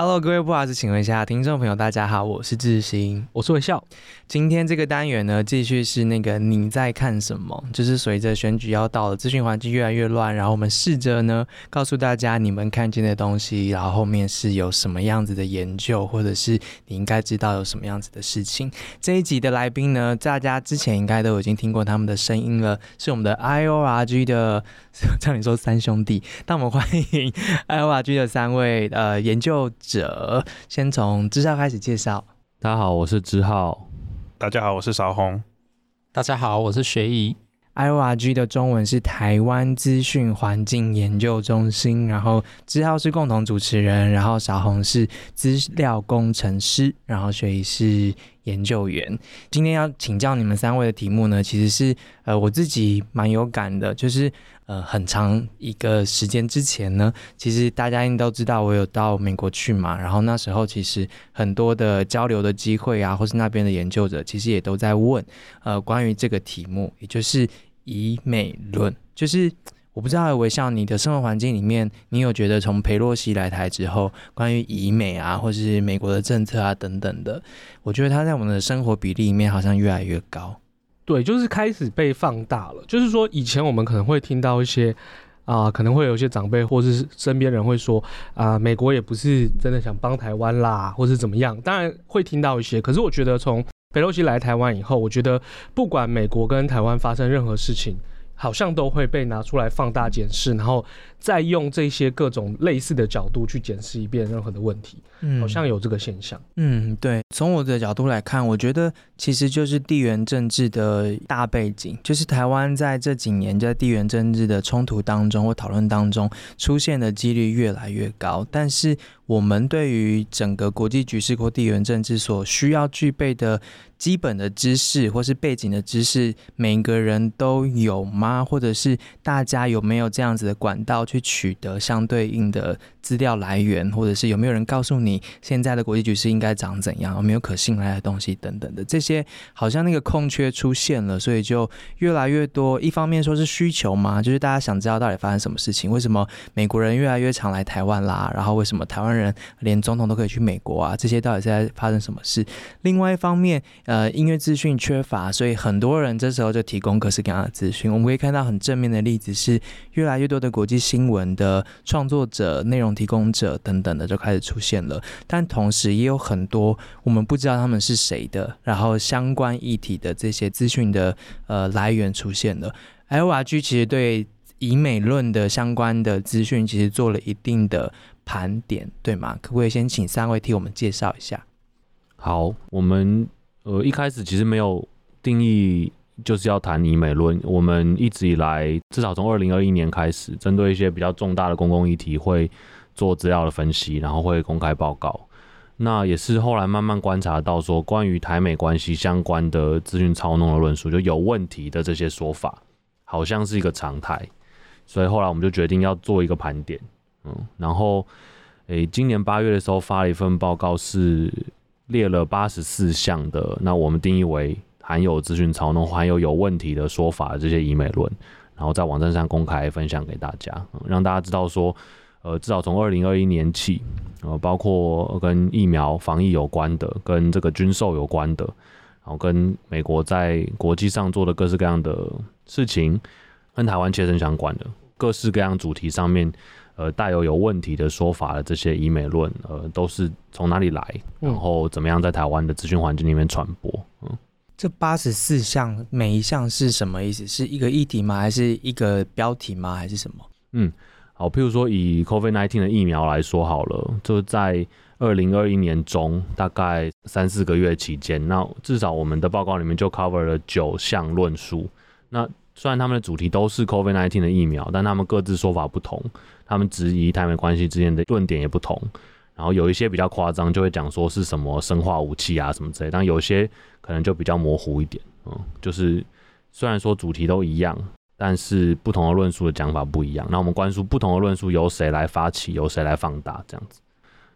Hello，各位不好意思，请问一下听众朋友，大家好，我是智行，我是微笑。今天这个单元呢，继续是那个你在看什么？就是随着选举要到了，资讯环境越来越乱，然后我们试着呢，告诉大家你们看见的东西，然后后面是有什么样子的研究，或者是你应该知道有什么样子的事情。这一集的来宾呢，大家之前应该都已经听过他们的声音了，是我们的 IORG 的，叫你说三兄弟，那我们欢迎 IORG 的三位呃研究者，先从知浩开始介绍。大家好，我是知浩。大家好，我是邵红。大家好，我是学怡。IORG 的中文是台湾资讯环境研究中心，然后之浩是共同主持人，然后小红是资料工程师，然后学怡是研究员。今天要请教你们三位的题目呢，其实是呃我自己蛮有感的，就是。呃，很长一个时间之前呢，其实大家应该都知道我有到美国去嘛，然后那时候其实很多的交流的机会啊，或是那边的研究者其实也都在问，呃，关于这个题目，也就是以美论，就是我不知道微笑你的生活环境里面，你有觉得从裴洛西来台之后，关于以美啊，或是美国的政策啊等等的，我觉得它在我们的生活比例里面好像越来越高。对，就是开始被放大了。就是说，以前我们可能会听到一些啊、可能会有一些长辈或是身边人会说啊、美国也不是真的想帮台湾啦，或是怎么样。当然会听到一些，可是我觉得从佩洛西来台湾以后，我觉得不管美国跟台湾发生任何事情，好像都会被拿出来放大检视，然后再用这些各种类似的角度去检视一遍任何的问题。嗯，好像有这个现象。嗯，对。从我的角度来看，我觉得其实就是地缘政治的大背景，就是台湾在这几年在地缘政治的冲突当中或讨论当中出现的几率越来越高，但是我们对于整个国际局势或地缘政治所需要具备的基本的知识或是背景的知识，每个人都有吗？或者是大家有没有这样子的管道去取得相对应的资料来源，或者是有没有人告诉你你现在的国际局势应该长怎样，有没有可信赖的东西等等的这些，好像那个空缺出现了，所以就越来越多。一方面说是需求嘛，就是大家想知道到底发生什么事情，为什么美国人越来越常来台湾啦，然后为什么台湾人连总统都可以去美国啊？这些到底是在发生什么事？另外一方面，呃，因为资讯缺乏，所以很多人这时候就提供各式各样的资讯。我们可以看到很正面的例子是，越来越多的国际新闻的创作者、内容提供者等等的就开始出现了，但同时也有很多我们不知道他们是谁的，然后相关议题的这些资讯的呃来源出现了。L R G 其实对以美论的相关的资讯其实做了一定的盘点，对吗？可不可以先请三位替我们介绍一下？好，我们呃一开始其实没有定义就是要谈以美论，我们一直以来至少从二零二一年开始，针对一些比较重大的公共议题会。做资料的分析，然后会公开报告。那也是后来慢慢观察到，说关于台美关系相关的资讯操弄的论述，就有问题的这些说法，好像是一个常态。所以后来我们就决定要做一个盘点。嗯，然后，诶，今年八月的时候发了一份报告，是列了八十四项的，那我们定义为含有资讯操弄、含有有问题的说法的这些以美论，然后在网站上公开分享给大家，让大家知道说。呃，至少从二零二一年起，呃，包括跟疫苗防疫有关的，跟这个军售有关的，然后跟美国在国际上做的各式各样的事情，跟台湾切身相关的各式各样主题上面，呃，带有有问题的说法的这些以美论，呃，都是从哪里来，然后怎么样在台湾的资讯环境里面传播？嗯，这八十四项每一项是什么意思？是一个议题吗？还是一个标题吗？还是什么？嗯。好，譬如说以 COVID-19 的疫苗来说好了，就在二零二一年中，大概三四个月期间，那至少我们的报告里面就 cover 了九项论述。那虽然他们的主题都是 COVID-19 的疫苗，但他们各自说法不同，他们质疑台美关系之间的论点也不同。然后有一些比较夸张，就会讲说是什么生化武器啊什么之类，但有些可能就比较模糊一点。嗯，就是虽然说主题都一样。但是不同的论述的讲法不一样。那我们关注不同的论述由谁来发起，由谁来放大，这样子。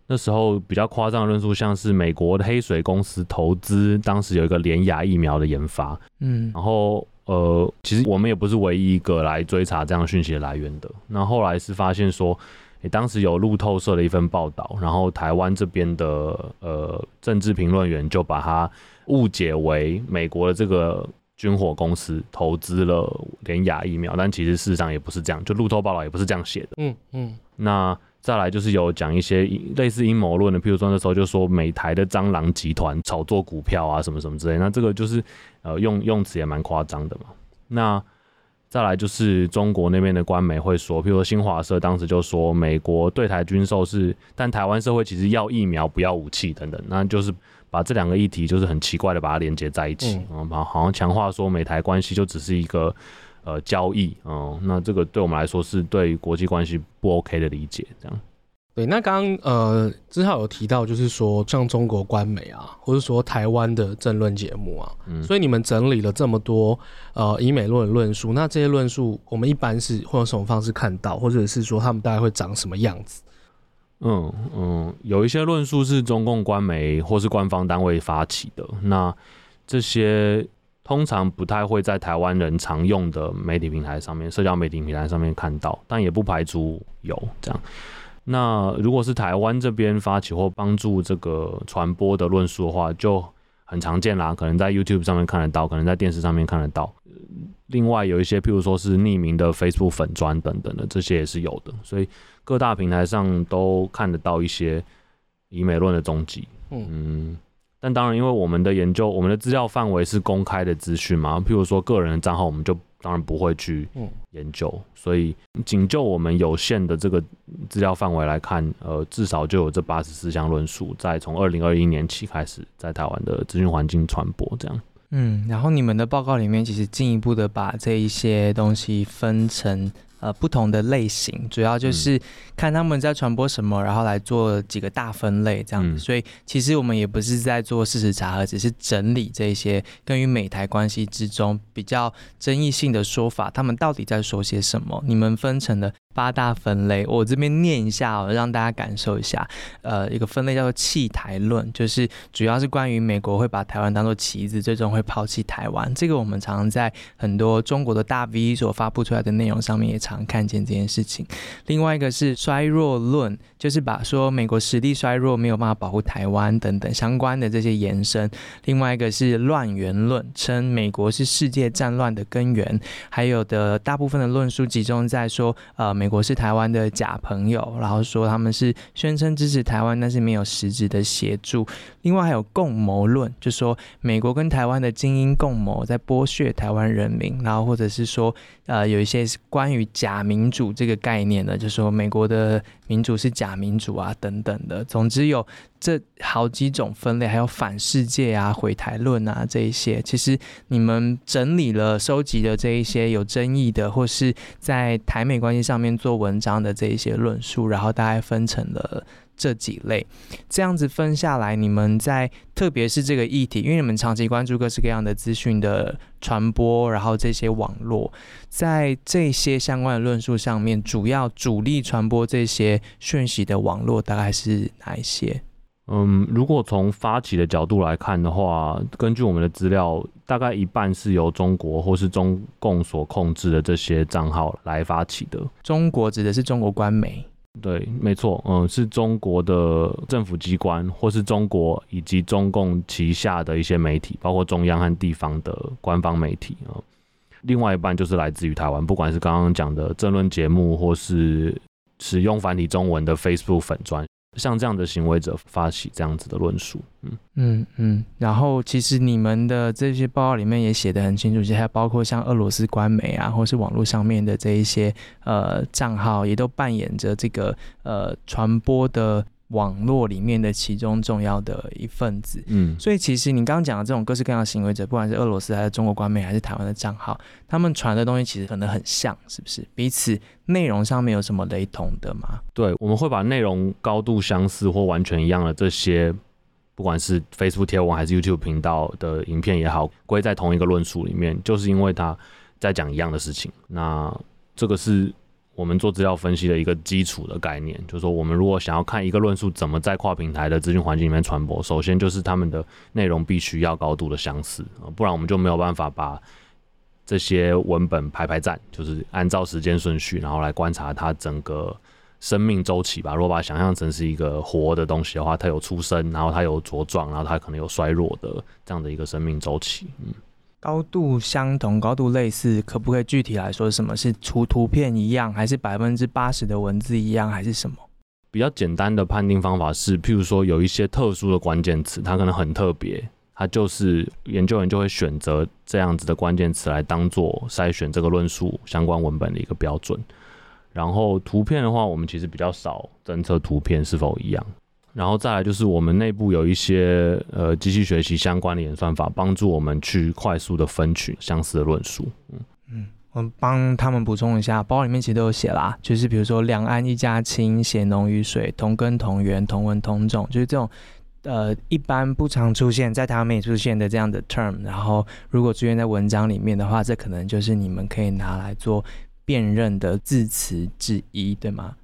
那时候比较夸张的论述，像是美国的黑水公司投资，当时有一个连牙疫苗的研发，嗯，然后呃，其实我们也不是唯一一个来追查这样讯息的来源的。那后来是发现说，诶，当时有路透社的一份报道，然后台湾这边的呃政治评论员就把它误解为美国的这个军火公司投资了联雅疫苗，但其实事实上也不是这样，就路透报道也不是这样写的。嗯嗯，那。再来就是有讲一些类似阴谋论的，譬如说那时候就说美台的蟑螂集团炒作股票啊什么什么之类，那这个就是呃用用词也蛮夸张的嘛。那再来就是中国那边的官媒会说，譬如说新华社当时就说美国对台军售是，但台湾社会其实要疫苗不要武器等等，那就是把这两个议题就是很奇怪的把它连接在一起，嗯，把好像强化说美台关系就只是一个。呃，交易哦、嗯，那这个对我们来说是对国际关系不 OK 的理解，这样。对，那刚刚呃，之浩有提到，就是说像中国官媒啊，或者说台湾的政论节目啊，嗯，所以你们整理了这么多呃以美论的论述，那这些论述我们一般是会用什么方式看到，或者是说他们大概会长什么样子？嗯嗯，有一些论述是中共官媒或是官方单位发起的，那这些。通常不太会在台湾人常用的媒体平台上面，社交媒体平台上面看到，但也不排除有这样。那如果是台湾这边发起或帮助这个传播的论述的话，就很常见啦，可能在 YouTube 上面看得到，可能在电视上面看得到。另外有一些，譬如说是匿名的 Facebook 粉砖等等的，这些也是有的。所以各大平台上都看得到一些以美论的踪迹。嗯。但当然，因为我们的研究，我们的资料范围是公开的资讯嘛，譬如说个人的账号，我们就当然不会去研究。所以，仅就我们有限的这个资料范围来看，呃，至少就有这八十四项论述，在从二零二一年起开始在台湾的资讯环境传播这样。嗯，然后你们的报告里面其实进一步的把这一些东西分成。呃，不同的类型，主要就是看他们在传播什么，然后来做几个大分类这样子。嗯、所以其实我们也不是在做事实查核，只是整理这些跟与美台关系之中比较争议性的说法，他们到底在说些什么？你们分成了八大分类，我这边念一下哦，让大家感受一下。呃，一个分类叫做弃台论，就是主要是关于美国会把台湾当做棋子，最终会抛弃台湾。这个我们常常在很多中国的大 V 所发布出来的内容上面也常看见这件事情。另外一个是衰弱论，就是把说美国实力衰弱，没有办法保护台湾等等相关的这些延伸。另外一个是乱源论，称美国是世界战乱的根源。还有的大部分的论述集中在说，呃。美国是台湾的假朋友，然后说他们是宣称支持台湾，但是没有实质的协助。另外还有共谋论，就说美国跟台湾的精英共谋在剥削台湾人民，然后或者是说，呃，有一些关于假民主这个概念的，就说美国的民主是假民主啊等等的。总之有。这好几种分类，还有反世界啊、回台论啊这一些，其实你们整理了、收集的这一些有争议的，或是在台美关系上面做文章的这一些论述，然后大概分成了这几类。这样子分下来，你们在特别是这个议题，因为你们长期关注各式各样的资讯的传播，然后这些网络，在这些相关的论述上面，主要主力传播这些讯息的网络大概是哪一些？嗯，如果从发起的角度来看的话，根据我们的资料，大概一半是由中国或是中共所控制的这些账号来发起的。中国指的是中国官媒？对，没错，嗯，是中国的政府机关或是中国以及中共旗下的一些媒体，包括中央和地方的官方媒体啊。另外一半就是来自于台湾，不管是刚刚讲的政论节目，或是使用繁体中文的 Facebook 粉砖。像这样的行为者发起这样子的论述，嗯嗯嗯，然后其实你们的这些报告里面也写得很清楚，其实还包括像俄罗斯官媒啊，或是网络上面的这一些呃账号，也都扮演着这个呃传播的。网络里面的其中重要的一份子，嗯，所以其实你刚刚讲的这种各式各样的行为者，不管是俄罗斯还是中国官媒还是台湾的账号，他们传的东西其实可能很像，是不是？彼此内容上面有什么雷同的吗？对，我们会把内容高度相似或完全一样的这些，不管是 Facebook 贴文还是 YouTube 频道的影片也好，归在同一个论述里面，就是因为他。在讲一样的事情。那这个是我们做资料分析的一个基础的概念，就是说，我们如果想要看一个论述怎么在跨平台的资讯环境里面传播，首先就是他们的内容必须要高度的相似，不然我们就没有办法把这些文本排排站，就是按照时间顺序，然后来观察它整个生命周期吧。如果把它想象成是一个活的东西的话，它有出生，然后它有茁壮，然后它可能有衰弱的这样的一个生命周期。嗯，高度相同、高度类似，可不可以具体来说，什么是除图片一样，还是百分之八十的文字一样，还是什么？比较简单的判定方法是，譬如说有一些特殊的关键词，它可能很特别。它就是研究员就会选择这样子的关键词来当做筛选这个论述相关文本的一个标准。然后图片的话，我们其实比较少侦测图片是否一样。然后再来就是我们内部有一些呃机器学习相关的演算法，帮助我们去快速的分取相似的论述。嗯嗯，我帮他们补充一下，包里面其实都有写啦，就是比如说两岸一家亲，血浓于水，同根同源，同文同种，就是这种。呃，一般不常出现在他们没出现的这样的 term，然后如果出现在文章里面的话，这可能就是你们可以拿来做辨认的字词之一，对吗？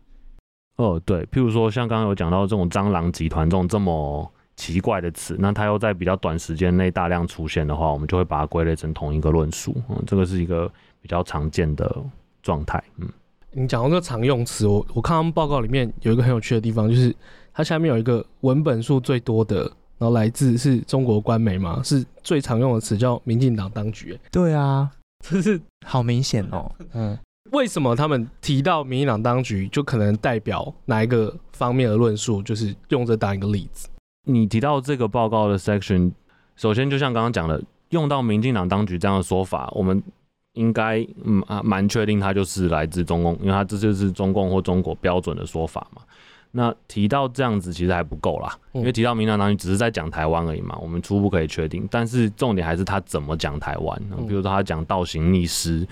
哦，对，譬如说像刚刚有讲到这种蟑螂集团这种这么奇怪的词，那它又在比较短时间内大量出现的话，我们就会把它归类成同一个论述。嗯，这个是一个比较常见的状态。嗯，你讲到这个常用词，我我看他们报告里面有一个很有趣的地方，就是。它下面有一个文本数最多的，然后来自是中国官媒嘛，是最常用的词叫“民进党当局”。对啊，这是好明显哦。嗯，为什么他们提到“民进党当局”就可能代表哪一个方面的论述？就是用这当一个例子。你提到这个报告的 section，首先就像刚刚讲的，用到“民进党当局”这样的说法，我们应该嗯啊蛮确定它就是来自中共，因为它这就是中共或中国标准的说法嘛。那提到这样子其实还不够啦，因为提到民进党当局只是在讲台湾而已嘛，我们初步可以确定，但是重点还是他怎么讲台湾，比如说他讲倒行逆施、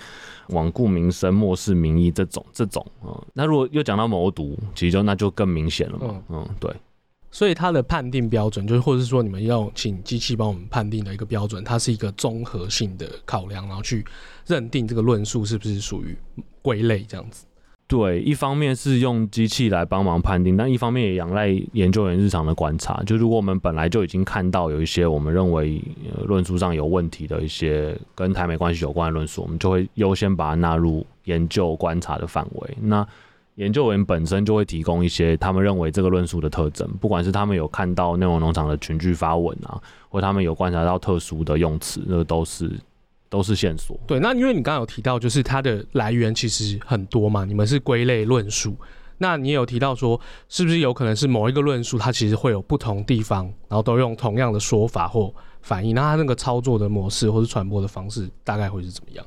罔顾民生、漠视民意这种这种，嗯，那如果又讲到谋独，其实就那就更明显了嘛，嗯，对，所以他的判定标准就是，或者是说你们要请机器帮我们判定的一个标准，它是一个综合性的考量，然后去认定这个论述是不是属于归类这样子。对，一方面是用机器来帮忙判定，但一方面也仰赖研究员日常的观察。就如果我们本来就已经看到有一些我们认为论述上有问题的一些跟台美关系有关的论述，我们就会优先把它纳入研究观察的范围。那研究员本身就会提供一些他们认为这个论述的特征，不管是他们有看到内容农场的群聚发文啊，或他们有观察到特殊的用词，那都是。都是线索。对，那因为你刚刚有提到，就是它的来源其实很多嘛，你们是归类论述。那你也有提到说，是不是有可能是某一个论述，它其实会有不同地方，然后都用同样的说法或反应，那它那个操作的模式或是传播的方式，大概会是怎么样？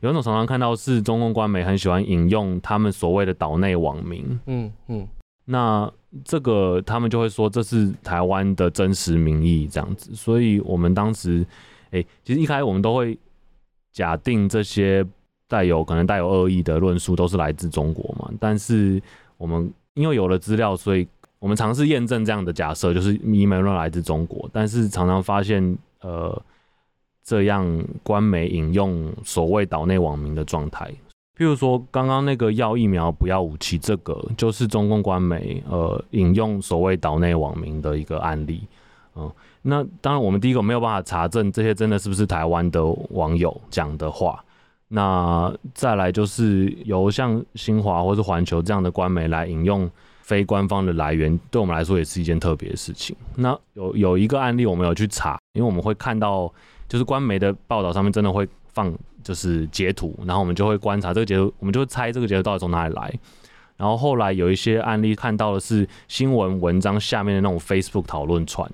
有一种常常看到是中共官媒很喜欢引用他们所谓的岛内网民，嗯嗯，那这个他们就会说这是台湾的真实民意这样子，所以我们当时，哎、欸，其实一开始我们都会。假定这些带有可能带有恶意的论述都是来自中国嘛？但是我们因为有了资料，所以我们尝试验证这样的假设，就是以美论来自中国。但是常常发现，呃，这样官媒引用所谓岛内网民的状态，譬如说刚刚那个要疫苗不要武器，这个就是中共官媒呃引用所谓岛内网民的一个案例，嗯、那当然，我们第一个没有办法查证这些真的是不是台湾的网友讲的话。那再来就是由像新华或是环球这样的官媒来引用非官方的来源，对我们来说也是一件特别的事情。那有有一个案例我们有去查，因为我们会看到就是官媒的报道上面真的会放就是截图，然后我们就会观察这个截图，我们就会猜这个截图到底从哪里来。然后后来有一些案例看到的是新闻文章下面的那种 Facebook 讨论串。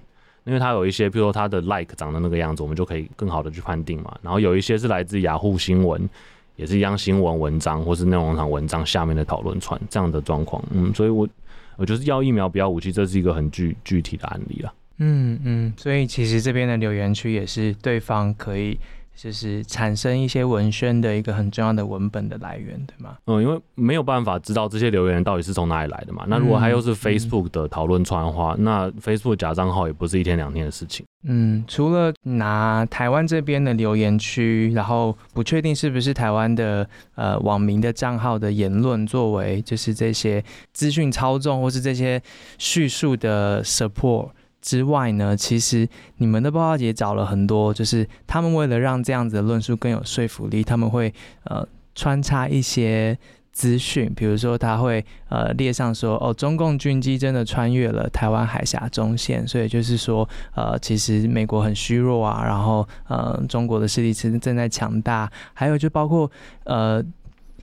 因为它有一些，譬如说它的 like 长的那个样子，我们就可以更好的去判定嘛。然后有一些是来自雅虎新闻，也是一样新闻文章或是内容上文章下面的讨论串这样的状况。嗯，所以我我就是要疫苗不要武器，这是一个很具具体的案例了。嗯嗯，所以其实这边的留言区也是对方可以就是产生一些文宣的一个很重要的文本的来源，对吗？嗯，因为没有办法知道这些留言到底是从哪里来的嘛。那如果他又是 Facebook 的讨论串的话，嗯、那 Facebook 假账号也不是一天两天的事情。嗯，除了拿台湾这边的留言区，然后不确定是不是台湾的呃网民的账号的言论作为就是这些资讯操纵或是这些叙述的 support。之外呢，其实你们的报告也找了很多，就是他们为了让这样子的论述更有说服力，他们会呃穿插一些资讯，比如说他会呃列上说，哦，中共军机真的穿越了台湾海峡中线，所以就是说呃其实美国很虚弱啊，然后呃中国的势力其实正在强大，还有就包括呃。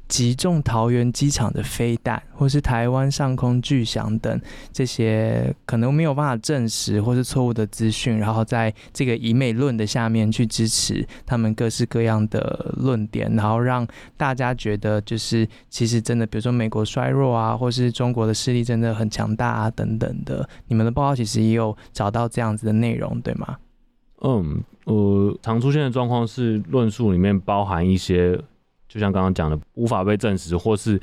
击中桃园机场的飞弹，或是台湾上空巨响等这些可能没有办法证实或是错误的资讯，然后在这个以美论的下面去支持他们各式各样的论点，然后让大家觉得就是其实真的，比如说美国衰弱啊，或是中国的势力真的很强大啊等等的。你们的报告其实也有找到这样子的内容，对吗？嗯，呃，常出现的状况是论述里面包含一些。就像刚刚讲的，无法被证实，或是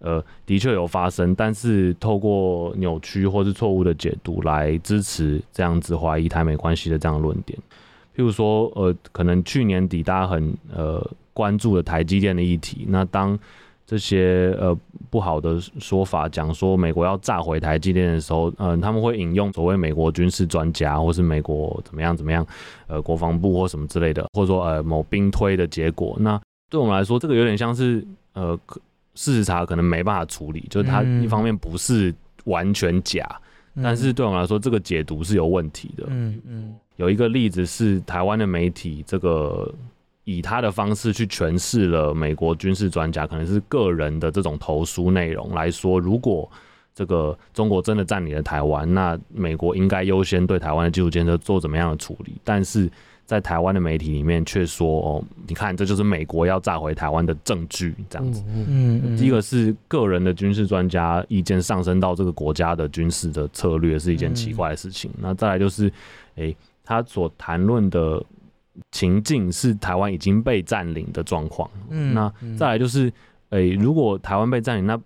呃的确有发生，但是透过扭曲或是错误的解读来支持这样子怀疑台美关系的这样论点。譬如说，呃，可能去年底大家很呃关注的台积电的议题，那当这些呃不好的说法讲说美国要炸毁台积电的时候，嗯、他们会引用所谓美国军事专家，或是美国怎么样怎么样，呃，国防部或什么之类的，或者说呃某兵推的结果，那。对我们来说，这个有点像是呃，事实查可能没办法处理，就是它一方面不是完全假，嗯、但是对我们来说，这个解读是有问题的。嗯嗯，有一个例子是台湾的媒体，这个以他的方式去诠释了美国军事专家可能是个人的这种投书内容来说，如果这个中国真的占领了台湾，那美国应该优先对台湾的基础建设做怎么样的处理？但是。在台湾的媒体里面却说：“哦，你看，这就是美国要炸回台湾的证据，这样子。嗯嗯。第一个是个人的军事专家意见上升到这个国家的军事的策略是一件奇怪的事情。那再来就是，诶，他所谈论的情境是台湾已经被占领的状况。嗯。那再来就是，诶，如果台湾被占领，那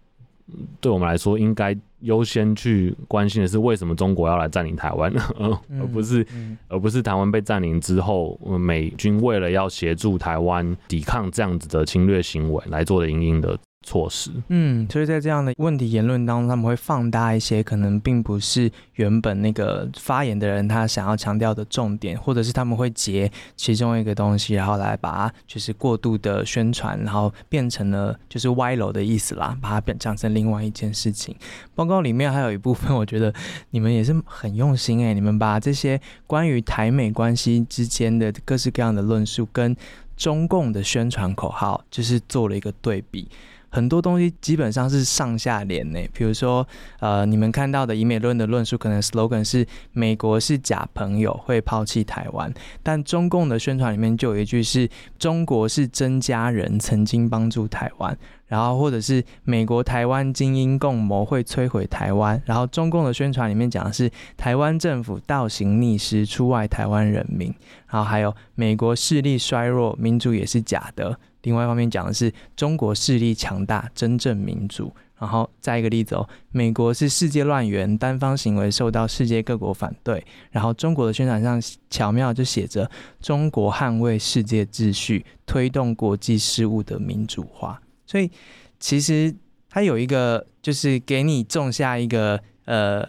对我们来说应该。”优先去关心的是为什么中国要来占领台湾，而不是而不是台湾被占领之后，美军为了要协助台湾抵抗这样子的侵略行为来做的因应的。措施，嗯，所以在这样的问题言论当中，他们会放大一些可能并不是原本那个发言的人他想要强调的重点，或者是他们会截其中一个东西，然后来把它就是过度的宣传，然后变成了就是歪楼的意思啦，把它变讲成另外一件事情。报告里面还有一部分，我觉得你们也是很用心诶、你们把这些关于台美关系之间的各式各样的论述跟中共的宣传口号，就是做了一个对比。很多东西基本上是上下联呢，比如说，呃，你们看到的以美论的论述，可能 slogan 是“美国是假朋友，会抛弃台湾”，但中共的宣传里面就有一句是“中国是真家人，曾经帮助台湾”，然后或者是“美国台湾精英共谋，会摧毁台湾”，然后中共的宣传里面讲的是“台湾政府倒行逆施，出卖台湾人民”，然后还有“美国势力衰弱，民主也是假的”。另外一方面讲的是中国势力强大，真正民主。然后再一个例子哦，美国是世界乱源，单方行为受到世界各国反对。然后中国的宣传上巧妙就写着“中国捍卫世界秩序，推动国际事务的民主化”。所以其实它有一个，就是给你种下一个呃。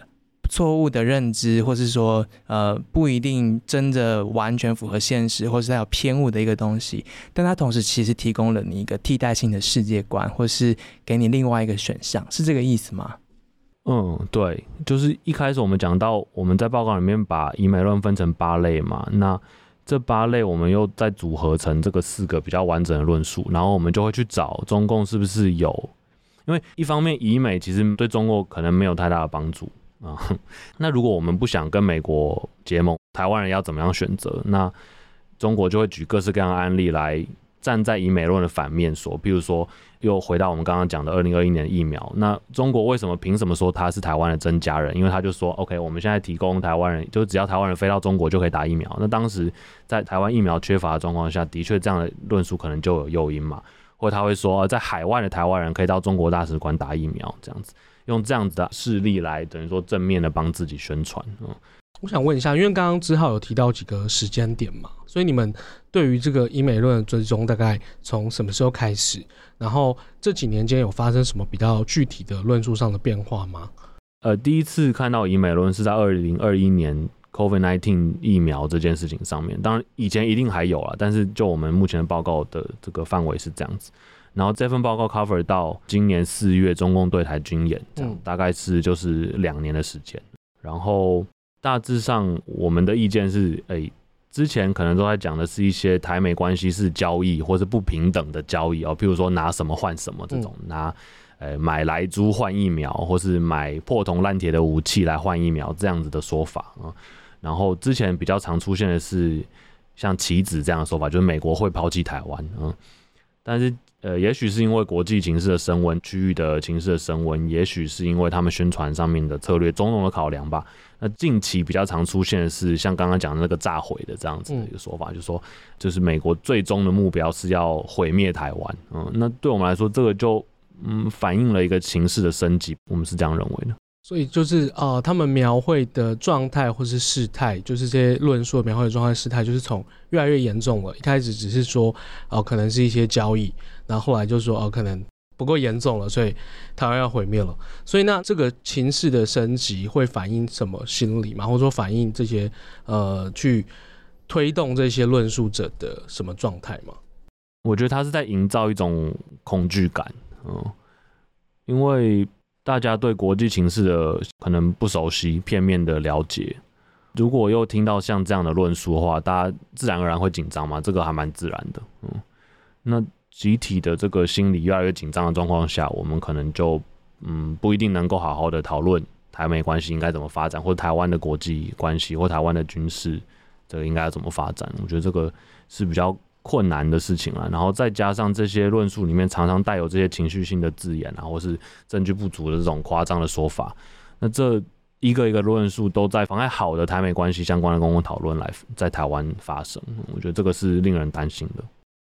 错误的认知，或是说，呃，不一定真的完全符合现实，或是它有偏误的一个东西，但它同时其实提供了你一个替代性的世界观，或是给你另外一个选项，是这个意思吗？嗯，对，就是一开始我们讲到，我们在报告里面把以美论分成八类嘛，那这八类我们又再组合成这个四个比较完整的论述，然后我们就会去找中共是不是有，因为一方面以美其实对中国可能没有太大的帮助。啊，那如果我们不想跟美国结盟，台湾人要怎么样选择？那中国就会举各式各样的案例来站在以美论的反面说，譬如说，又回到我们刚刚讲的二零二一年的疫苗，那中国为什么凭什么说他是台湾的真家人？因为他就说，OK，我们现在提供台湾人，就只要台湾人飞到中国就可以打疫苗。那当时在台湾疫苗缺乏的状况下，的确这样的论述可能就有诱因嘛，或者他会说，在海外的台湾人可以到中国大使馆打疫苗，这样子用这样子的事例来等于说正面的帮自己宣传，嗯。我想问一下，因为刚刚之浩有提到几个时间点嘛，所以你们对于这个医美论的追踪大概从什么时候开始？然后这几年间有发生什么比较具体的论述上的变化吗？呃，第一次看到医美论是在二零二一年 COVID-19 疫苗这件事情上面，当然以前一定还有啊，但是就我们目前的报告的这个范围是这样子。然后这份报告 cover 到今年四月中共对台军演，这样大概是就是两年的时间，然后。大致上，我们的意见是，哎、欸，之前可能都在讲的是一些台美关系是交易或是不平等的交易哦，譬如说拿什么换什么这种，拿，诶、欸、买来猪换疫苗，或是买破铜烂铁的武器来换疫苗这样子的说法啊。然后之前比较常出现的是像棋子这样的说法，就是美国会抛弃台湾啊。但是，呃，也许是因为国际情势的升温，区域的情势的升温，也许是因为他们宣传上面的策略种种的考量吧。那近期比较常出现的是像刚刚讲的那个炸毁的这样子的一个说法，嗯、就是说，就是美国最终的目标是要毁灭台湾。嗯，那对我们来说，这个就嗯反映了一个情势的升级，我们是这样认为的。所以就是呃，他们描绘的状态或是事态，就是这些论述描绘的状态事态，就是从越来越严重了。一开始只是说哦、可能是一些交易，然后后来就说哦、可能不够严重了，所以台湾要毁灭了。所以那这个情势的升级会反映什么心理嘛？或者说反映这些呃，去推动这些论述者的什么状态吗？我觉得他是在营造一种恐惧感，嗯，因为。大家对国际情势的可能不熟悉，片面的了解，如果又听到像这样的论述的话，大家自然而然会紧张嘛，这个还蛮自然的。嗯，那集体的这个心理越来越紧张的状况下，我们可能就嗯不一定能够好好的讨论台美关系应该怎么发展，或台湾的国际关系或台湾的军事这个应该怎么发展。我觉得这个是比较。困难的事情啊，然后再加上这些论述里面常常带有这些情绪性的字眼啊，或是证据不足的这种夸张的说法，那这一个一个论述都在妨碍好的台美关系相关的公共讨论来在台湾发生，我觉得这个是令人担心的。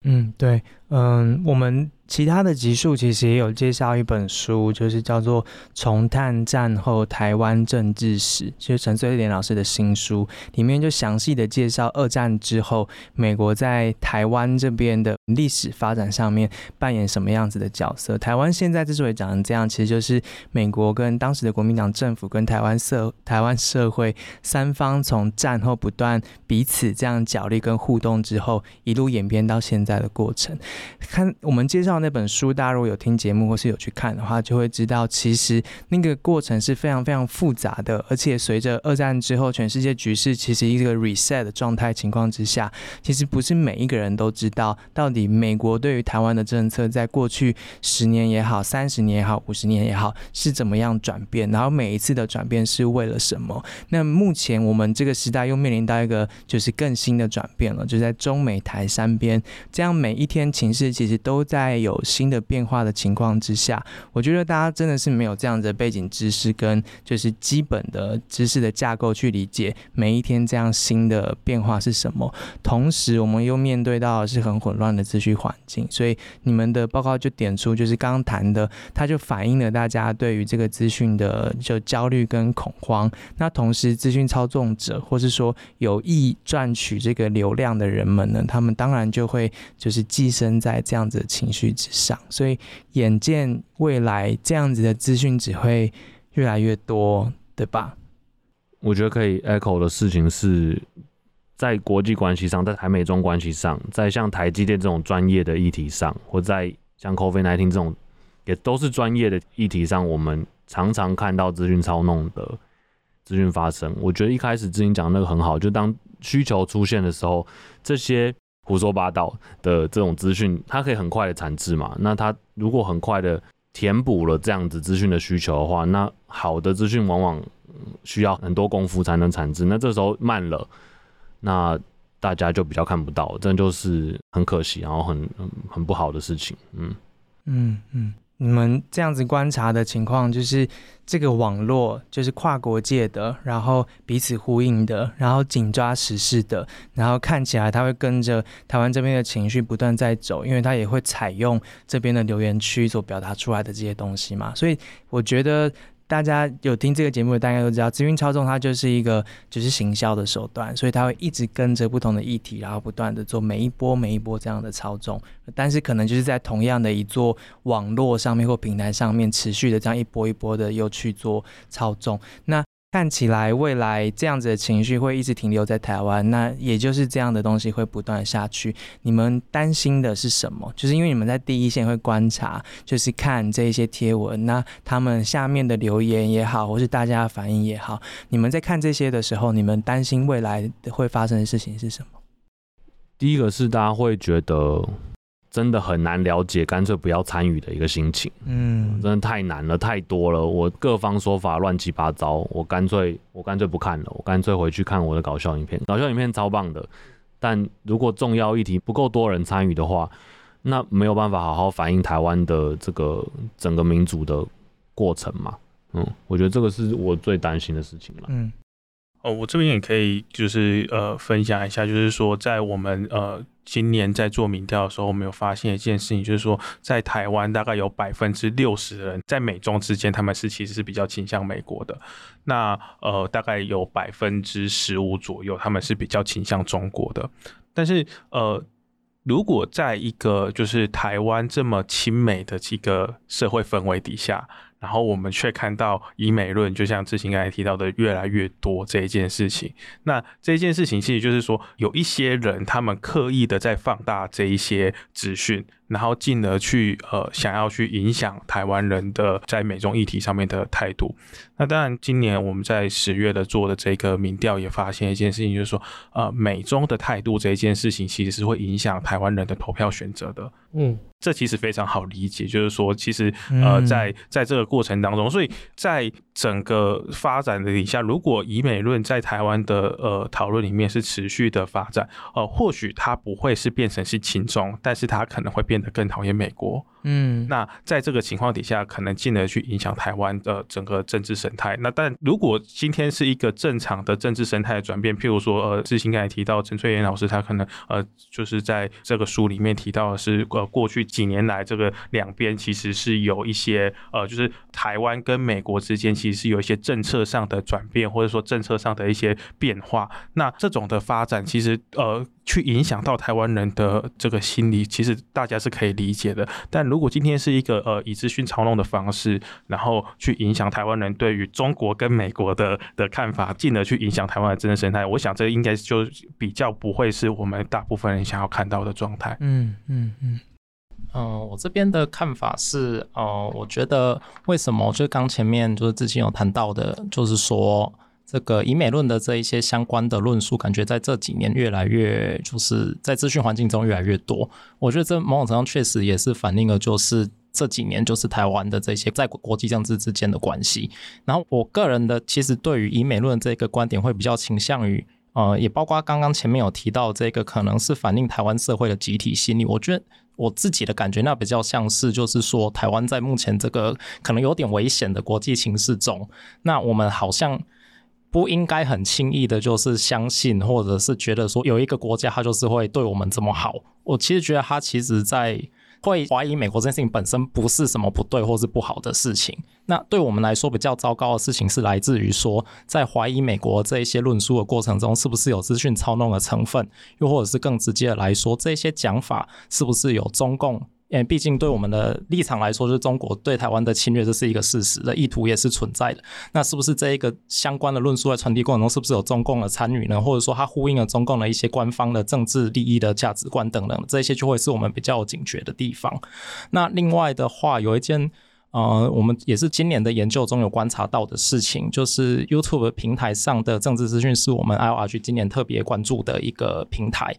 嗯，对，嗯，我们。其他的集数其实也有介绍一本书，就是叫做《重探战后台湾政治史》，就是陈水扁老师的新书，里面就详细的介绍二战之后美国在台湾这边的历史发展上面扮演什么样子的角色。台湾现在之所以长成这样，其实就是美国跟当时的国民党政府跟台湾社台湾社会三方从战后不断彼此这样角力跟互动之后，一路演变到现在的过程。看我们介绍。那本书，大家如果有听节目或是有去看的话，就会知道，其实那个过程是非常非常复杂的。而且随着二战之后，全世界局势其实一个 reset 的状态情况之下，其实不是每一个人都知道，到底美国对于台湾的政策，在过去十年也好、三十年也好、五十年也好，是怎么样转变，然后每一次的转变是为了什么？那目前我们这个时代又面临到一个就是更新的转变了，就在中美台三边，这样每一天情势其实都在。有新的变化的情况之下，我觉得大家真的是没有这样子的背景知识跟就是基本的知识的架构去理解每一天这样新的变化是什么。同时，我们又面对到是很混乱的资讯环境，所以你们的报告就点出，就是刚刚谈的，它就反映了大家对于这个资讯的就焦虑跟恐慌。那同时，资讯操纵者或是说有意赚取这个流量的人们呢，他们当然就会就是寄生在这样子的情绪之上，所以眼见未来这样子的资讯只会越来越多，对吧？我觉得可以 echo 的事情是在国际关系上，在台美中关系上，在像台积电这种专业的议题上，或在像 COVID-19 这种也都是专业的议题上，我们常常看到资讯操弄的资讯发生。我觉得一开始之前讲那个很好，就当需求出现的时候，这些。胡说八道的这种资讯，它可以很快的产制嘛？那它如果很快的填补了这样子资讯的需求的话，那好的资讯往往需要很多功夫才能产制。那这时候慢了，那大家就比较看不到，这就是很可惜，然后很很不好的事情。嗯嗯嗯。你们这样子观察的情况，就是这个网络就是跨国界的，然后彼此呼应的，然后紧抓时事的，然后看起来他会跟着台湾这边的情绪不断在走，因为他也会采用这边的留言区所表达出来的这些东西嘛，所以我觉得。大家有听这个节目的，大家都知道，资讯操纵它就是一个就是行销的手段，所以它会一直跟着不同的议题，然后不断的做每一波每一波这样的操纵。但是可能就是在同样的一座网络上面或平台上面，持续的这样一波一波的又去做操纵。那看起来未来这样子的情绪会一直停留在台湾，那也就是这样的东西会不断下去。你们担心的是什么？就是因为你们在第一线会观察，就是看这一些贴文，那他们下面的留言也好，或是大家的反应也好，你们在看这些的时候，你们担心未来会发生的事情是什么？第一个是大家会觉得。真的很难了解，干脆不要参与的一个心情。嗯，真的太难了，太多了。我各方说法乱七八糟，我干脆我干脆不看了，我干脆回去看我的搞笑影片。搞笑影片超棒的，但如果重要议题不够多人参与的话，那没有办法好好反映台湾的这个整个民主的过程嘛。嗯，我觉得这个是我最担心的事情了。嗯。哦，我这边也可以就是呃分享一下，就是说在我们呃今年在做民调的时候，我们有发现一件事情，就是说在台湾大概有百分之六十的人在美中之间，他们是其实是比较倾向美国的。那呃大概有百分之十五左右，他们是比较倾向中国的。但是呃如果在一个就是台湾这么亲美的这个社会氛围底下，然后我们却看到以美论，就像之前刚才提到的越来越多这一件事情。那这一件事情其实就是说，有一些人他们刻意的在放大这一些资讯。然后进而去呃想要去影响台湾人的在美中议题上面的态度。那当然，今年我们在十月的做的这个民调也发现一件事情，就是说呃美中的态度这一件事情其实是会影响台湾人的投票选择的。嗯，这其实非常好理解，就是说其实呃在在这个过程当中，所以在整个发展的底下，如果以美论在台湾的呃讨论里面是持续的发展，呃或许它不会是变成是亲中，但是它可能会变。变得更讨厌美国。嗯，那在这个情况底下，可能进而去影响台湾的整个政治生态。那但如果今天是一个正常的政治生态的转变，譬如说，呃，志兴刚才提到陈翠妍老师，他可能呃，就是在这个书里面提到的是，呃，过去几年来，这个两边其实是有一些呃，就是台湾跟美国之间其实是有一些政策上的转变，或者说政策上的一些变化。那这种的发展，其实呃，去影响到台湾人的这个心理，其实大家是可以理解的。但如如果今天是一个呃以资讯操弄的方式，然后去影响台湾人对于中国跟美国的的看法，进而去影响台湾的政治生态，我想这应该就比较不会是我们大部分人想要看到的状态。嗯嗯嗯。嗯，我这边的看法是，呃，我觉得为什么就刚前面就是之前有谈到的，就是说。这个以美论的这一些相关的论述，感觉在这几年越来越，就是在资讯环境中越来越多。我觉得这某种程度确实也是反映了，就是这几年就是台湾的这些在国际政治之间的关系。然后我个人的其实对于以美论这个观点会比较倾向于，呃，也包括刚刚前面有提到这个可能是反映台湾社会的集体心理。我觉得我自己的感觉，那比较像是就是说，台湾在目前这个可能有点危险的国际情势中，那我们好像。不应该很轻易的，就是相信，或者是觉得说有一个国家，它就是会对我们这么好。我其实觉得，他其实在会怀疑美国这件事情本身不是什么不对或是不好的事情。那对我们来说，比较糟糕的事情是来自于说，在怀疑美国这一些论述的过程中，是不是有资讯操弄的成分？又或者是更直接的来说，这些讲法是不是有中共？因为毕竟对我们的立场来说，就是中国对台湾的侵略，这是一个事实的意图也是存在的。那是不是这一个相关的论述在传递过程中，是不是有中共的参与呢？或者说它呼应了中共的一些官方的政治利益的价值观等等，这些就会是我们比较警觉的地方。那另外的话，有一件。呃，我们也是今年的研究中有观察到的事情，就是 YouTube 平台上的政治资讯是我们 IORG 今年特别关注的一个平台。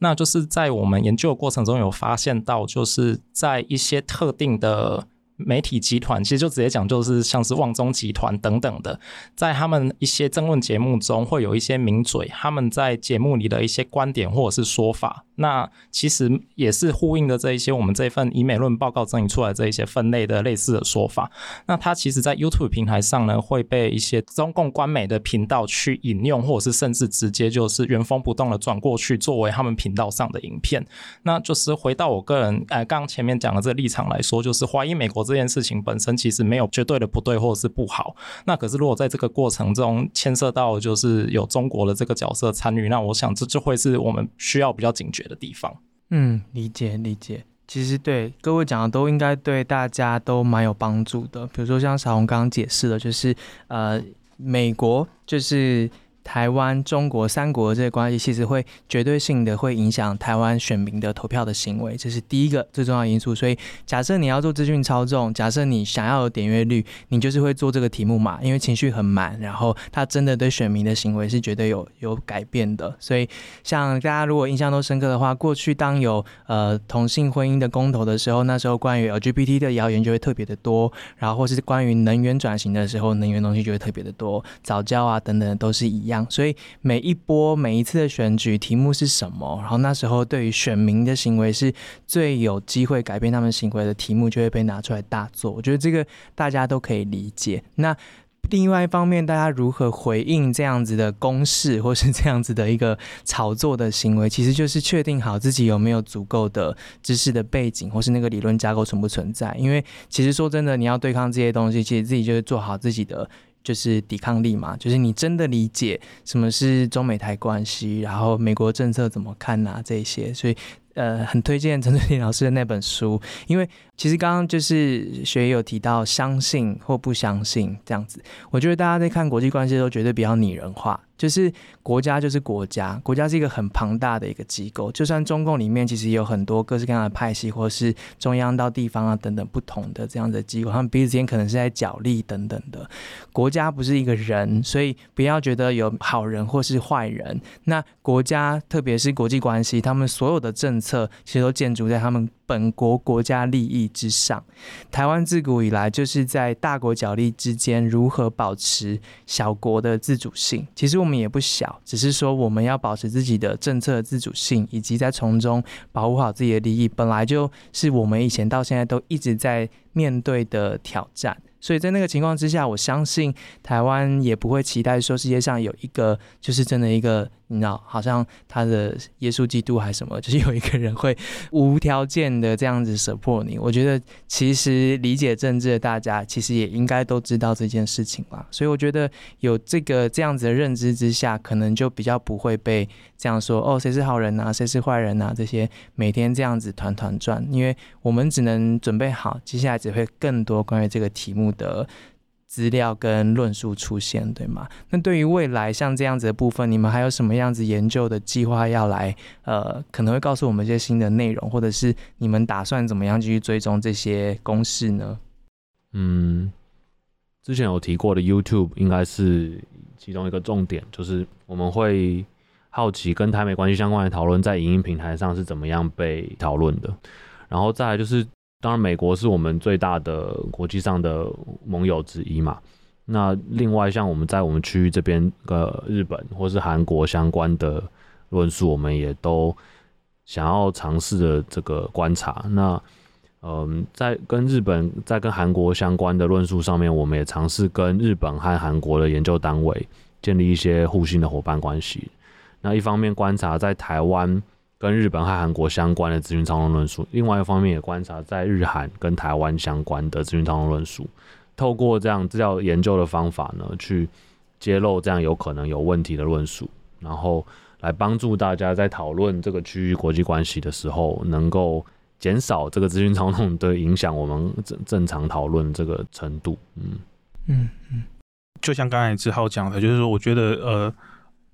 那就是在我们研究的过程中有发现到，就是在一些特定的媒体集团，其实就直接讲就是像是旺中集团等等的，在他们一些争论节目中会有一些名嘴，他们在节目里的一些观点或者是说法，那其实也是呼应的这一些我们这份以美论报告整理出来这一些分类的类似的说法。那它其实，在 YouTube 平台上呢，会被一些中共官媒的频道去引用，或者是甚至直接就是原封不动的转过去作为他们频道上的影片。那就是回到我个人，呃，刚刚前面讲的这个立场来说，就是怀疑美国这件事情本身其实没有绝对的不对或者是不好。那可是如果在这个过程中牵涉到就是有中国的这个角色参与，那我想这就会是我们需要比较警觉的地方。嗯，理解理解。其实对各位讲的都应该对大家都蛮有帮助的。比如说像小红刚刚解释的，就是呃，美国就是。台湾、中国三国这些关系，其实会绝对性的会影响台湾选民的投票的行为，这是第一个最重要的因素。所以，假设你要做资讯操纵，假设你想要有点阅率，你就是会做这个题目嘛，因为情绪很满，然后他真的对选民的行为是绝对有有改变的。所以，像大家如果印象都深刻的话，过去当有呃同性婚姻的公投的时候，那时候关于 LGBT 的谣言就会特别的多，然后或是关于能源转型的时候，能源东西就会特别的多，早教啊等等都是一样。所以每一波每一次的选举题目是什么？然后那时候对于选民的行为是最有机会改变他们行为的题目，就会被拿出来大做。我觉得这个大家都可以理解。那另外一方面，大家如何回应这样子的攻势，或是这样子的一个炒作的行为，其实就是确定好自己有没有足够的知识的背景，或是那个理论架构存不存在。因为其实说真的，你要对抗这些东西，其实自己就是做好自己的。就是抵抗力嘛，就是你真的理解什么是中美台关系，然后美国政策怎么看呐、这些，所以呃，很推荐陈翠玲老师的那本书，因为其实刚刚就是学友提到相信或不相信这样子，我觉得大家在看国际关系的时候绝对比较拟人化。就是国家就是国家，国家是一个很庞大的一个机构。就算中共里面其实有很多各式各样的派系，或是中央到地方啊等等不同的这样的机构，他们彼此间可能是在角力等等的。国家不是一个人，所以不要觉得有好人或是坏人。那国家特别是国际关系，他们所有的政策其实都建筑在他们。本国国家利益之上，台湾自古以来就是在大国角力之间如何保持小国的自主性。其实我们也不小，只是说我们要保持自己的政策自主性，以及在从中保护好自己的利益，本来就是我们以前到现在都一直在面对的挑战。所以在那个情况之下，我相信台湾也不会期待说世界上有一个就是真的一个。你知道，好像他的耶稣基督还是什么，就是有一个人会无条件的这样子 support 你。我觉得其实理解政治的大家，其实也应该都知道这件事情吧。所以我觉得有这个这样子的认知之下，可能就比较不会被这样说哦，谁是好人啊，谁是坏人啊，这些每天这样子团团转。因为我们只能准备好，接下来只会更多关于这个题目的。资料跟论述出现，对吗？那对于未来像这样子的部分，你们还有什么样子研究的计划要来？呃，可能会告诉我们一些新的内容，或者是你们打算怎么样继续追踪这些公式呢？嗯，之前有提过的 YouTube 应该是其中一个重点，就是我们会好奇跟台美关系相关的讨论在影音平台上是怎么样被讨论的，然后再来就是。当然，美国是我们最大的国际上的盟友之一嘛。那另外，像我们在我们区域这边，呃，日本或是韩国相关的论述，我们也都想要尝试的这个观察。那，嗯，在跟日本、在跟韩国相关的论述上面，我们也尝试跟日本和韩国的研究单位建立一些互信的伙伴关系。那一方面观察在台湾。跟日本和韩国相关的资讯操纵论述，另外一方面也观察在日韩跟台湾相关的资讯操纵论述，透过这样资料研究的方法呢，去揭露这样有可能有问题的论述，然后来帮助大家在讨论这个区域国际关系的时候，能够减少这个资讯操纵对影响我们正正常讨论这个程度。嗯嗯嗯，就像刚才志浩讲的，就是说，我觉得呃。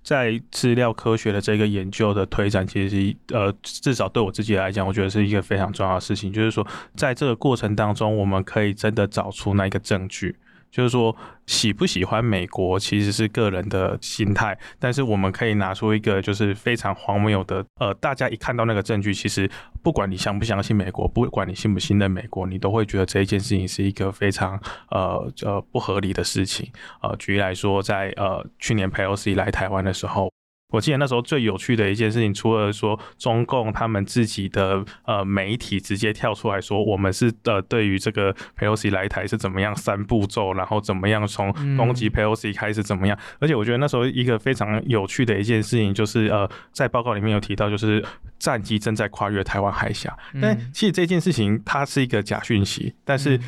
在资料科学的这个研究的推展，其实呃，至少对我自己来讲，我觉得是一个非常重要的事情。就是说，在这个过程当中，我们可以真的找出那个证据，就是说，喜不喜欢美国其实是个人的心态，但是我们可以拿出一个就是非常荒谬的，呃，大家一看到那个证据，其实不管你相不相信美国，不管你信不信任美国，你都会觉得这一件事情是一个非常呃呃不合理的事情。呃，举例来说，在呃去年佩洛西来台湾的时候。我记得那时候最有趣的一件事情，除了说中共他们自己的呃媒体直接跳出来说，我们是呃对于这个佩洛西来台是怎么样三步骤，然后怎么样从攻击佩洛西开始怎么样，嗯、而且我觉得那时候一个非常有趣的一件事情就是呃在报告里面有提到，就是战机正在跨越台湾海峡，但其实这件事情它是一个假讯息，但是。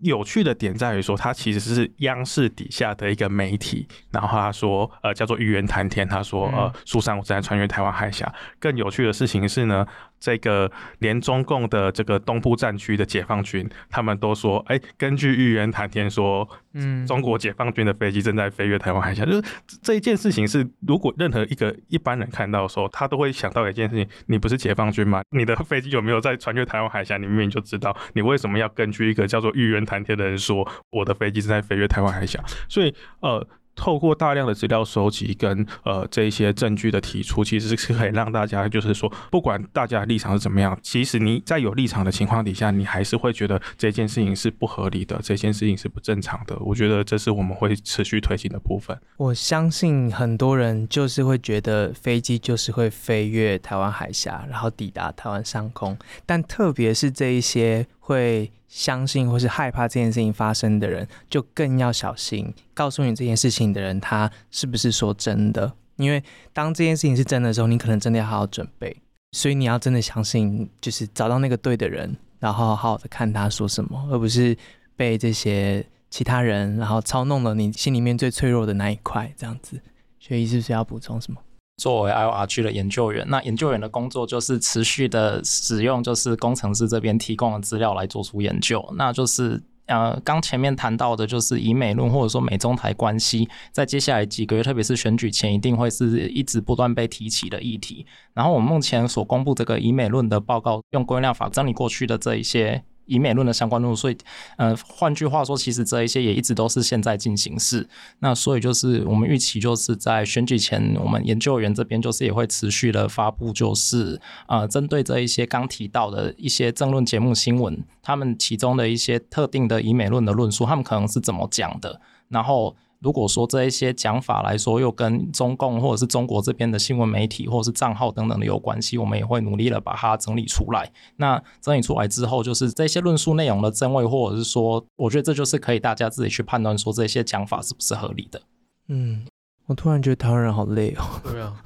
有趣的点在于说，他其实是央视底下的一个媒体，然后他说，呃，叫做玉渊谈天，他说，呃，苏珊我正在穿越台湾海峡。更有趣的事情是呢。这个连中共的这个东部战区的解放军，他们都说，哎，根据玉渊谈天说，嗯，中国解放军的飞机正在飞越台湾海峡。就是这一件事情是，如果任何一个一般人看到的时候，他都会想到一件事情：你不是解放军吗？你的飞机有没有在穿越台湾海峡？你明明就知道，你为什么要根据一个叫做玉渊谈天的人说，我的飞机正在飞越台湾海峡？所以，呃。透过大量的资料收集跟呃这一些证据的提出，其实是可以让大家就是说，不管大家的立场是怎么样，其实你在有立场的情况底下，你还是会觉得这件事情是不合理的，这件事情是不正常的。我觉得这是我们会持续推进的部分。我相信很多人就是会觉得飞机就是会飞越台湾海峡，然后抵达台湾上空，但特别是这一些。会相信或是害怕这件事情发生的人，就更要小心。告诉你这件事情的人，他是不是说真的？因为当这件事情是真的时候，你可能真的要好好准备。所以你要真的相信，就是找到那个对的人，然后好好的看他说什么，而不是被这些其他人然后操弄了你心里面最脆弱的那一块。这样子，学义是不是要补充什么？作为 IORG 的研究员，那研究员的工作就是持续的使用，就是工程师这边提供的资料来做出研究。那就是呃，刚前面谈到的，就是以美论或者说美中台关系，在接下来几个月，特别是选举前，一定会是一直不断被提起的议题。然后我们目前所公布这个以美论的报告，用归纳法整理过去的这一些。以美论的相关论述，所以，呃，换句话说，其实这一些也一直都是现在进行式。那所以就是我们预期，就是在选举前，我们研究员这边就是也会持续的发布，就是呃，针对这一些刚提到的一些政论节目新闻，他们其中的一些特定的以美论的论述，他们可能是怎么讲的，然后。如果说这一些讲法来说，又跟中共或者是中国这边的新闻媒体或者是账号等等的有关系，我们也会努力的把它整理出来。那整理出来之后，就是这些论述内容的真伪，或者是说，我觉得这就是可以大家自己去判断说这些讲法是不是合理的。嗯，我突然觉得台湾人好累哦。对啊，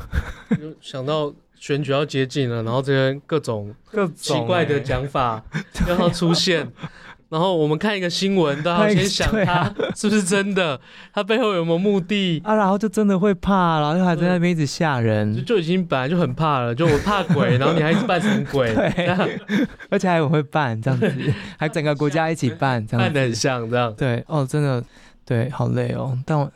就 想到选举要接近了，然后这些各种各奇怪的讲法 要出现。然后我们看一个新闻，都要先想他是不是真的，他背后有没有目的？啊？然后就真的会怕，然后就还在那边一直吓人，就就已经本来就很怕了，就我怕鬼，然后你还一直扮成鬼，对，而且还很会扮这样子，还整个国家一起扮，这样子，扮的很像这样，对，哦，真的，对，好累哦，但我。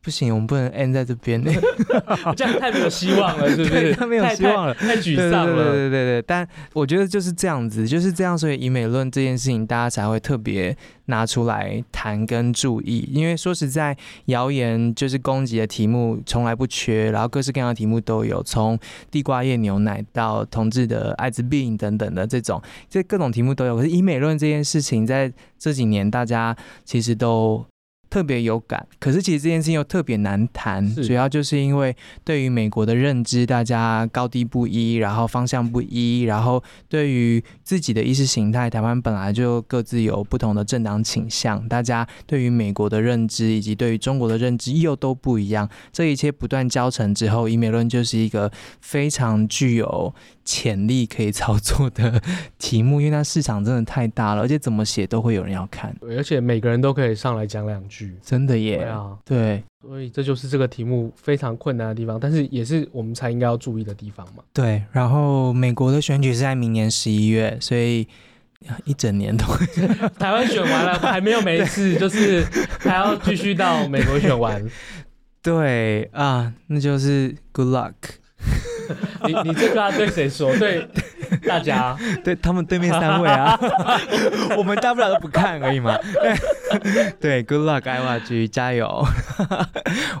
不行，我们不能 end 在这边呢，这样太没有希望了，是不是？太没有希望了，太沮丧了。对对对对对。但我觉得就是这样子，就是这样，所以以美论这件事情，大家才会特别拿出来谈跟注意。因为说实在，谣言就是攻击的题目从来不缺，然后各式各样的题目都有，从地瓜叶牛奶到同志的艾滋病等等的这种，这各种题目都有。可是以美论这件事情，在这几年大家其实都。特别有感，可是其实这件事情又特别难谈，主要就是因为对于美国的认知，大家高低不一，然后方向不一，然后对于自己的意识形态，台湾本来就各自有不同的政党倾向，大家对于美国的认知以及对于中国的认知又都不一样，这一切不断交成之后，以美论就是一个非常具有潜力可以操作的题目，因为它市场真的太大了，而且怎么写都会有人要看，而且每个人都可以上来讲两句。真的耶，对啊，对，所以这就是这个题目非常困难的地方，但是也是我们才应该要注意的地方嘛。对，然后美国的选举是在明年十一月，所以一整年都 台湾选完了还没有没事，就是还要继续到美国选完。对啊，那就是 good luck。你你这句话对谁说？对大家，对他们对面三位啊，我们大不了都不看而已嘛。对，Good luck，爱瓦居，加油！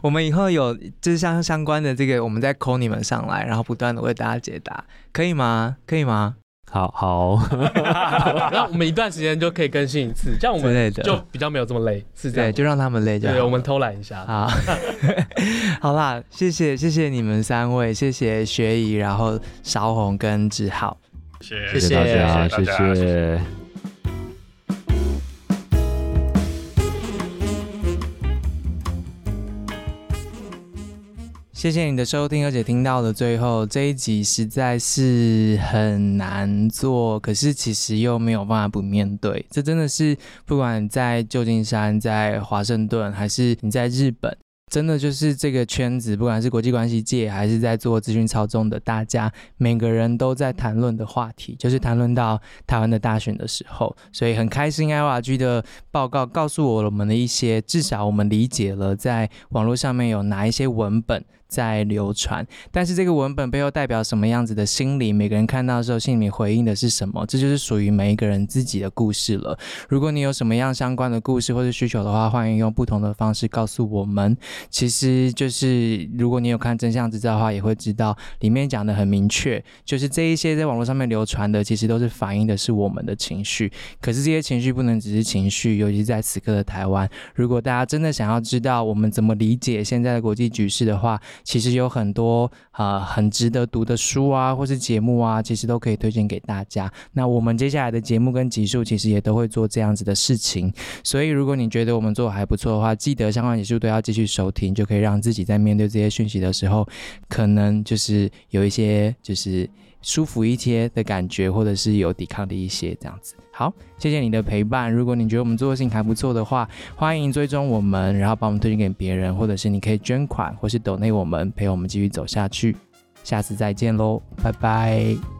我们以后有就是相相关的这个，我们再 call 你们上来，然后不断的为大家解答，可以吗？可以吗？好好，那我们一段时间就可以更新一次，这样我们就比较没有这么累，是这样，对，就让他们累就好，对，我们偷懒一下。好，好啦，谢谢谢谢你们三位，谢谢学姨，然后韶红跟志浩，谢谢大家，谢谢。谢谢你的收听，而且听到了最后这一集实在是很难做，可是其实又没有办法不面对。这真的是不管在旧金山、在华盛顿，还是你在日本。真的就是这个圈子，不管是国际关系界，还是在做资讯操纵的大家，每个人都在谈论的话题，就是谈论到台湾的大选的时候，所以很开心，IRG 的报告告诉我们的一些，至少我们理解了在网络上面有哪一些文本在流传，但是这个文本背后代表什么样子的心理，每个人看到的时候心里面回应的是什么，这就是属于每一个人自己的故事了。如果你有什么样相关的故事或者需求的话，欢迎用不同的方式告诉我们。其实就是如果你有看真相之战的话，也会知道里面讲的很明确，就是这一些在网络上面流传的，其实都是反映的是我们的情绪。可是这些情绪不能只是情绪，尤其在此刻的台湾，如果大家真的想要知道我们怎么理解现在的国际局势的话，其实有很多啊、很值得读的书啊，或是节目啊，其实都可以推荐给大家。那我们接下来的节目跟集数，其实也都会做这样子的事情。所以如果你觉得我们做的还不错的话，记得相关集数都要继续收听，就可以让自己在面对这些讯息的时候，可能就是有一些就是舒服一些的感觉，或者是有抵抗力一些这样子。好，谢谢你的陪伴。如果你觉得我们做的事情还不错的话，欢迎追踪我们，然后把我们推荐给别人，或者是你可以捐款，或是抖内我们，陪我们继续走下去。下次再见喽，拜拜。